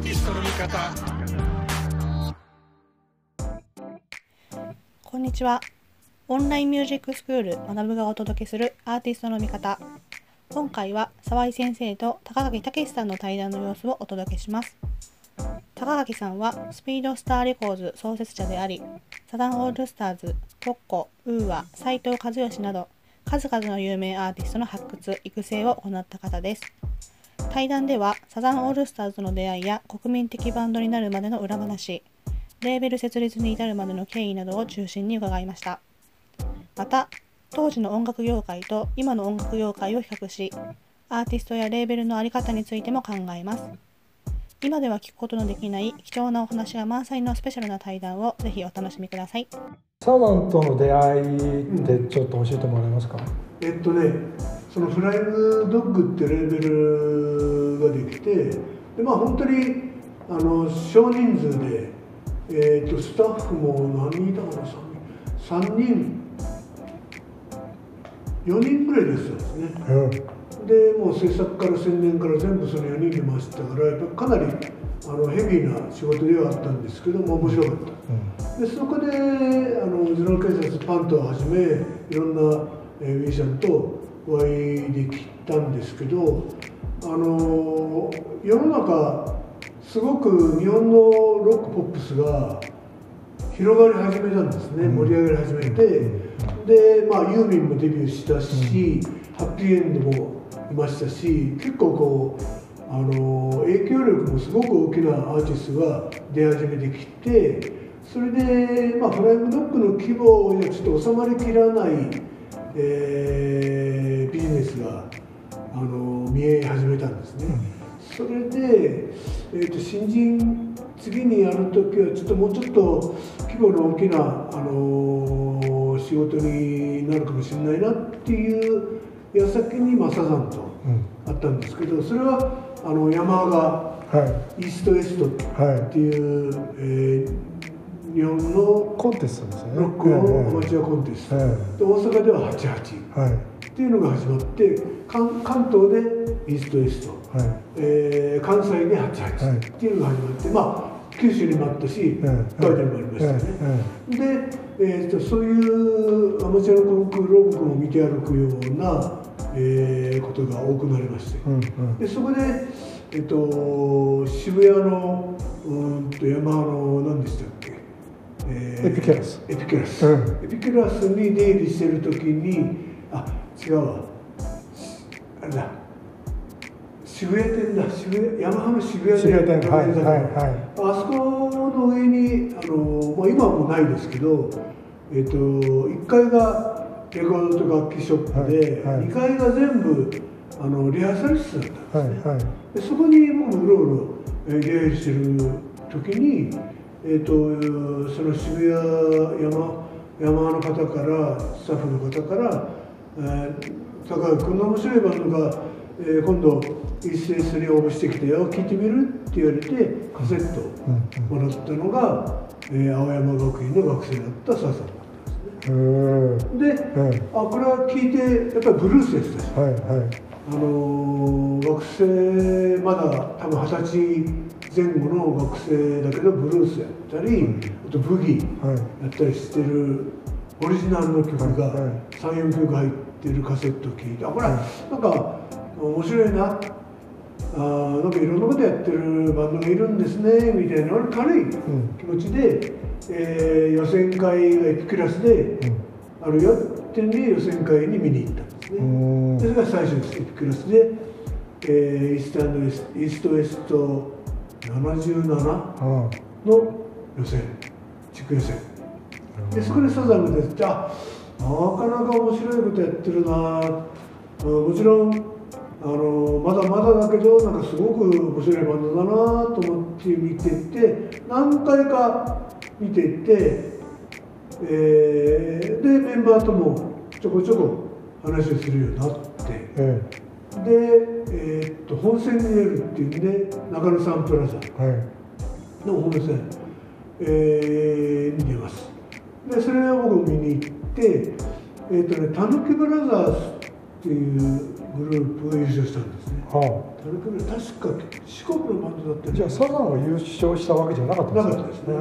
ーティストの味方こんにちは。オンラインミュージックスクール学ぶがお届けするアーティストの味方。今回は沢井先生と高垣健さんの対談の様子をお届けします。高垣さんはスピードスターレコーズ創設者であり、サザンオールスターズ、トッコ、 UA、斎藤和義など数々の有名アーティストの発掘、育成を行った方です。対談ではサザンオールスターズの出会いや国民的バンドになるまでの裏話、レーベル設立に至るまでの経緯などを中心に伺いました。また、当時の音楽業界と今の音楽業界を比較し、アーティストやレーベルの在り方についても考えます。今では聞くことのできない貴重なお話が満載のスペシャルな対談をぜひお楽しみください。サザンとの出会いってちょっと教えてもらえますか、えっとねそのフライングドッグってレーベルができてでまあ本当にあの少人数で、えっとスタッフも何人いたかな？3人。3人4人ぐらいでやってたんですね。うん。でもう制作から宣伝から全部その4人で回してたからやっぱかなりあのヘビーな仕事ではあったんですけども面白かった。でそこであのゼロ警察パントをはじめいろんな、えー、ミュージシャンとお会いできたんですけどあの世の中すごく日本のロックポップスが広がり始めたんですね、うん。盛り上がり始めて、でまあユーミンもデビューしたし、ハッピーエンドもいましたし結構こうあの影響力もすごく大きなアーティストが出始めてきてそれで、まあ、フライングドッグの規模にはちょっと収まりきらない、えービジネスがあの見え始めたんですね。それで、えー、と新人次にやるときはちょっともうちょっと規模の大きな、あのー仕事になるかもしれないなっていう矢先に、まあ、サザンとうん。あったんですけどそれはあの山がはイーストウエストっいはてい。う、えー日本のいコンテストですよね。ロックのアマチュアコンテスト、えで大阪では88はい。っていうのが始まって関関東でイーストウエスト。はい。えー関西ではい。88っていうのが始まって、まあ九州にもあったし、ええ。北海道にもありましたよね、えで、えー、とそういうアマチュアのコンクールを僕も見て歩くような、えーことが多くなりまして、うんうん。でそこで、えっと渋谷のうーんとヤマハの何でしたっけ、えエピキュラス。エピキュラス、うん。エピキュラスに出入りしてる時にあ違うわ。あれだ。渋谷店だ。渋谷ヤマハの渋谷渋谷店。はいだはいはい。あそこの上にあの、まあ、今はもうないですけど、えっと1階がレコードと楽器ショップで、はいはい。2階が全部あのリハーサル室だったんですね、はいはい。でそこに僕もうろうろえー出入りしてる時に、えっとその渋谷山山の方からスタッフの方から「えー高橋こんな面白いバンドが、えー今度 ECS に応募してきたよ聞いてみる?」って言われてカセットをもらったのが、えー青山学院の学生だった笹さんですね。うんで、うんあこれは聞いてやっぱりブルースですね。はいはいあのー学生まだ多分二十歳前後の学生だけどブルースやったり、あとブギーはい。やったりしてるオリジナルの曲がはい。はい34曲入ってるカセットを聴いてあこれなんか面白いな。あーなんかいろんなことやってるバンドがいるんですねみたいな軽い気持ちで、えー予選会がエピクラスであるよってんで予選会に見に行ったんですね。うんそれが最初です。エピクラスで、えーイースタンドウエスイーストウエスト77あの予選地区予選でそこでサザンが出てあなかなか面白いことやってるな。うんもちろんあのまだまだだけどなんかすごく面白いバンドだなと思って見てて何回か見てて、えーでメンバーともちょこちょこ話をするようになって。えで、えーっと本戦に出るっていうんで中野サンプラザえはい。の本戦、えーに出ます。でそれを僕見に行ってえーっとねたぬきブラザーズっていうグループが優勝したんですね。は誰かね確か四国のバンドだったじゃあサザンは優勝したわけじゃなかったんですなかったですね。へ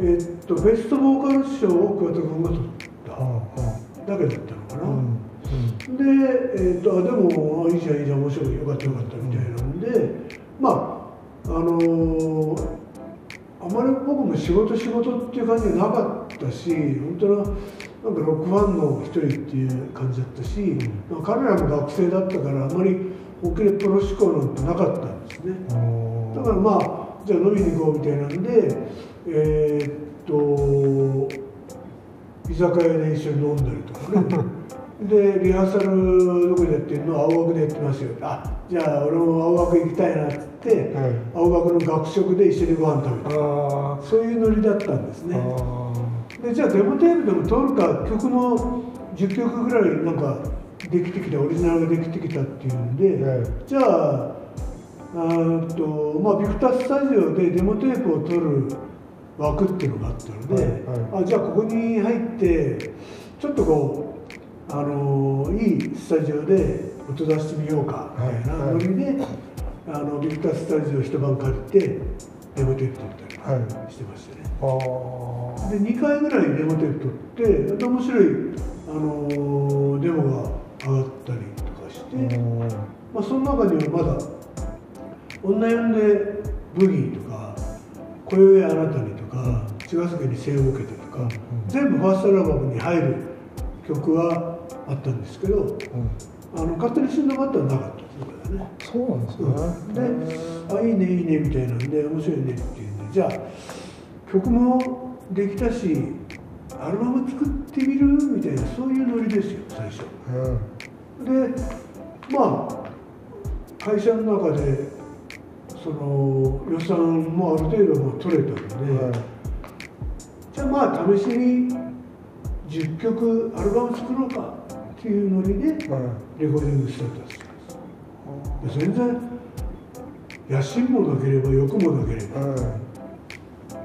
えーっとベストボーカル賞を桑田君が取っーはただけだったのかな、あはあうん。で、えー、とあでもあいいじゃんいいじゃん面白いよかったよかったみたいなんでまああのーあまり僕も仕事仕事っていう感じじゃなかったし本当ななんかロックファンの一人っていう感じだったし、まあ彼らも学生だったからあまり本気でプロ志向なんてなかったんですね。うんだからまあじゃあ飲みに行こうみたいなんでえーっと居酒屋で一緒に飲んだりとかね。でリハーサルどこでやってるの青学でやってますよあじゃあ俺も青学行きたいなっつって、はい。青学の学食で一緒にご飯食べた。あそういうノリだったんですーね。あでじゃあデモテープでも撮るか曲の10曲ぐらいなんかできてきたオリジナルができてきたっていうんで、ええじゃああとまあビクタースタジオでデモテープを撮る枠っていうのがあったので、はいあじゃあここに入ってちょっとこうあのーいいスタジオで音出してみようかみたいなはい。ノリで、あのビクタースタジオ一晩借りてデモテープ撮ったりはい。してましたね。あー。で2回ぐらいデモテープ撮ってで面白い、あのーデモが上がったりとかして、うん。まあ、その中にはまだ「女呼んでブギー」とか「今宵あなたに」とか「茅ヶ崎に背を受けて」とか、うん。全部ファーストアルバムに入る曲はあったんですけどうん。あの勝手に死んだバッターはなかった。そうなんですね。で、あいいねいいねみたいなんで面白いねっていうんでじゃあ曲もできたしアルバム作ってみるみたいなそういうノリですよ最初。うん。でまあ会社の中でその予算もある程度も取れたので、はい。じゃあまあ試しに10曲アルバム作ろうかっていうノリでレコはいーディングスタートしたんですで全然野心もなければ欲もなければ。はい。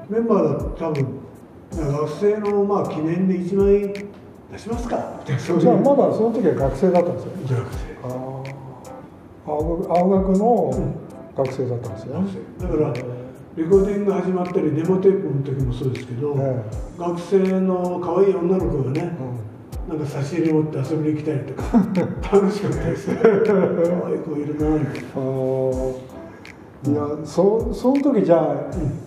メンバーだと多分学生のまあ記念で1万円出しますか。じゃあまだその時は学生だったんですよ。学青学の学生だったんですよ。ねだからレコーディングが始まったりデモテープの時もそうですけど、え学生の可愛い女の子がねえうん。なんか差し入れ持って遊びに来たりとか 楽しかったです。可愛い子いるなみたいな。いやそその時じゃあ、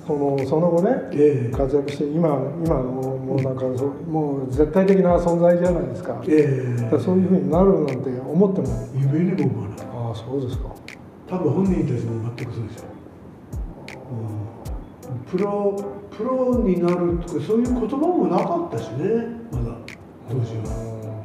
そのその後ねええ。活躍して今今のもうなんかそもう絶対的な存在じゃないですか,、ええ。そういうふうになるなんて思っても。夢にも思わない。ああそうですか多分本人たちも全くそうですよ、プロプロになるとかそういう言葉もなかったしねまだ。当時は、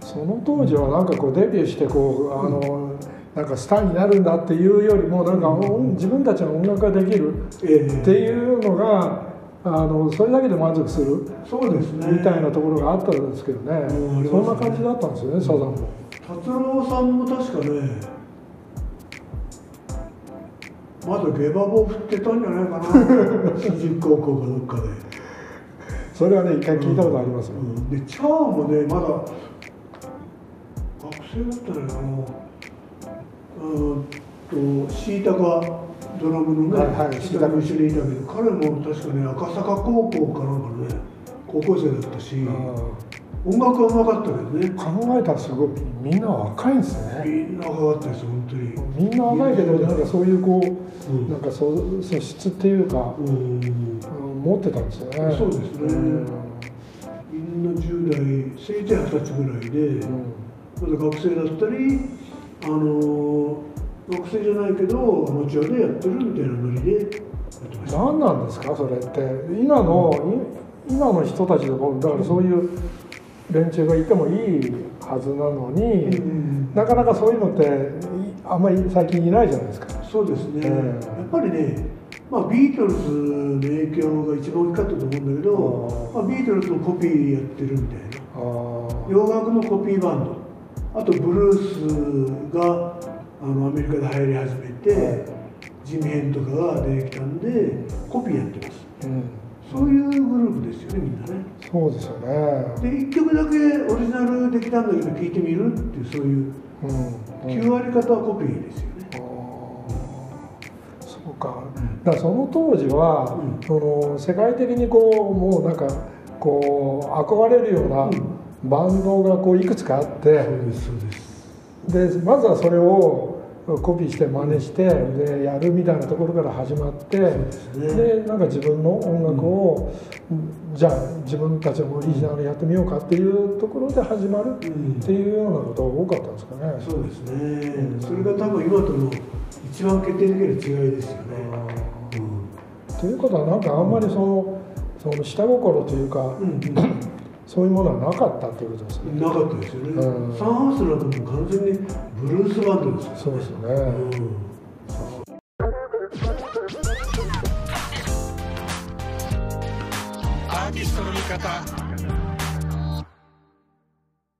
その当時はなんかこうデビューしてこうあの、なんかスターになるんだっていうよりもなんか音自分たちの音楽ができるええ。っていうのがあのそれだけで満足するそうですね。みたいなところがあったんですけどね。うん。そんな感じだったんですよねサザンも。達郎さんも確かねまだ下馬棒振ってたんじゃないかな。新宿高校かどっかで、それはね一回聞いたことありますよ、うん。でチャーもねまだ学生だったのかなうんとシータがドラムのね、はいはいシータも一緒にいたけど彼も確かね赤坂高校かなんかのね高校生だったし、音楽はうまかったけどね。考えたらすごいみんな若いんですね。みんな若かったです本当に。みんな若いけどなんかそういうこう、うん。なんかそう素質っていうか、うん。うん持ってたんですよね。そうですね。うん。みんな10代せいぜい二十歳ぐらいで、まだ学生だったりあの学生じゃないけどアマチュアでやってるみたいなノリでやってました。何なんですかそれって。今の、い今の人たちでもだからそういう連中がいてもいいはずなのに、うん。なかなかそういうのっていあんまり最近いないじゃないですか。そうですね、うんやっぱりね、まあ、ビートルズの影響が一番大きかったと思うんだけど、まあ、ビートルズのコピーやってるみたいな。洋楽のコピーバンド。あとブルースがあのアメリカで流行り始めて、ジミヘンとかが出てきたんでコピーやってます。うん、そういうグループですよねみんなねそうですよね。で1曲だけオリジナルできたんだけど聴いてみるっていうそういううん。9割方はコピーですよね。そうか。だからその当時は、うん。その世界的にこうもうなんかこう憧れるようなうん。バンドがこういくつかあって、そうですそうです。でまずはそれをコピーして真似してでやるみたいなところから始まってでなんか自分の音楽を、じゃあ自分たちのオリジナルやってみようかっていうところで始まるうんっていうようなことが多かったんですかね。そうですね。それが多分今との一番決定的な違いですよね。ということはなんかあんまりそのその下心というか、そういうものはなかったっていうことですね。なかったですよね。うんサンハウスなんかもう完全にブルースバンドですからそうですよね。うん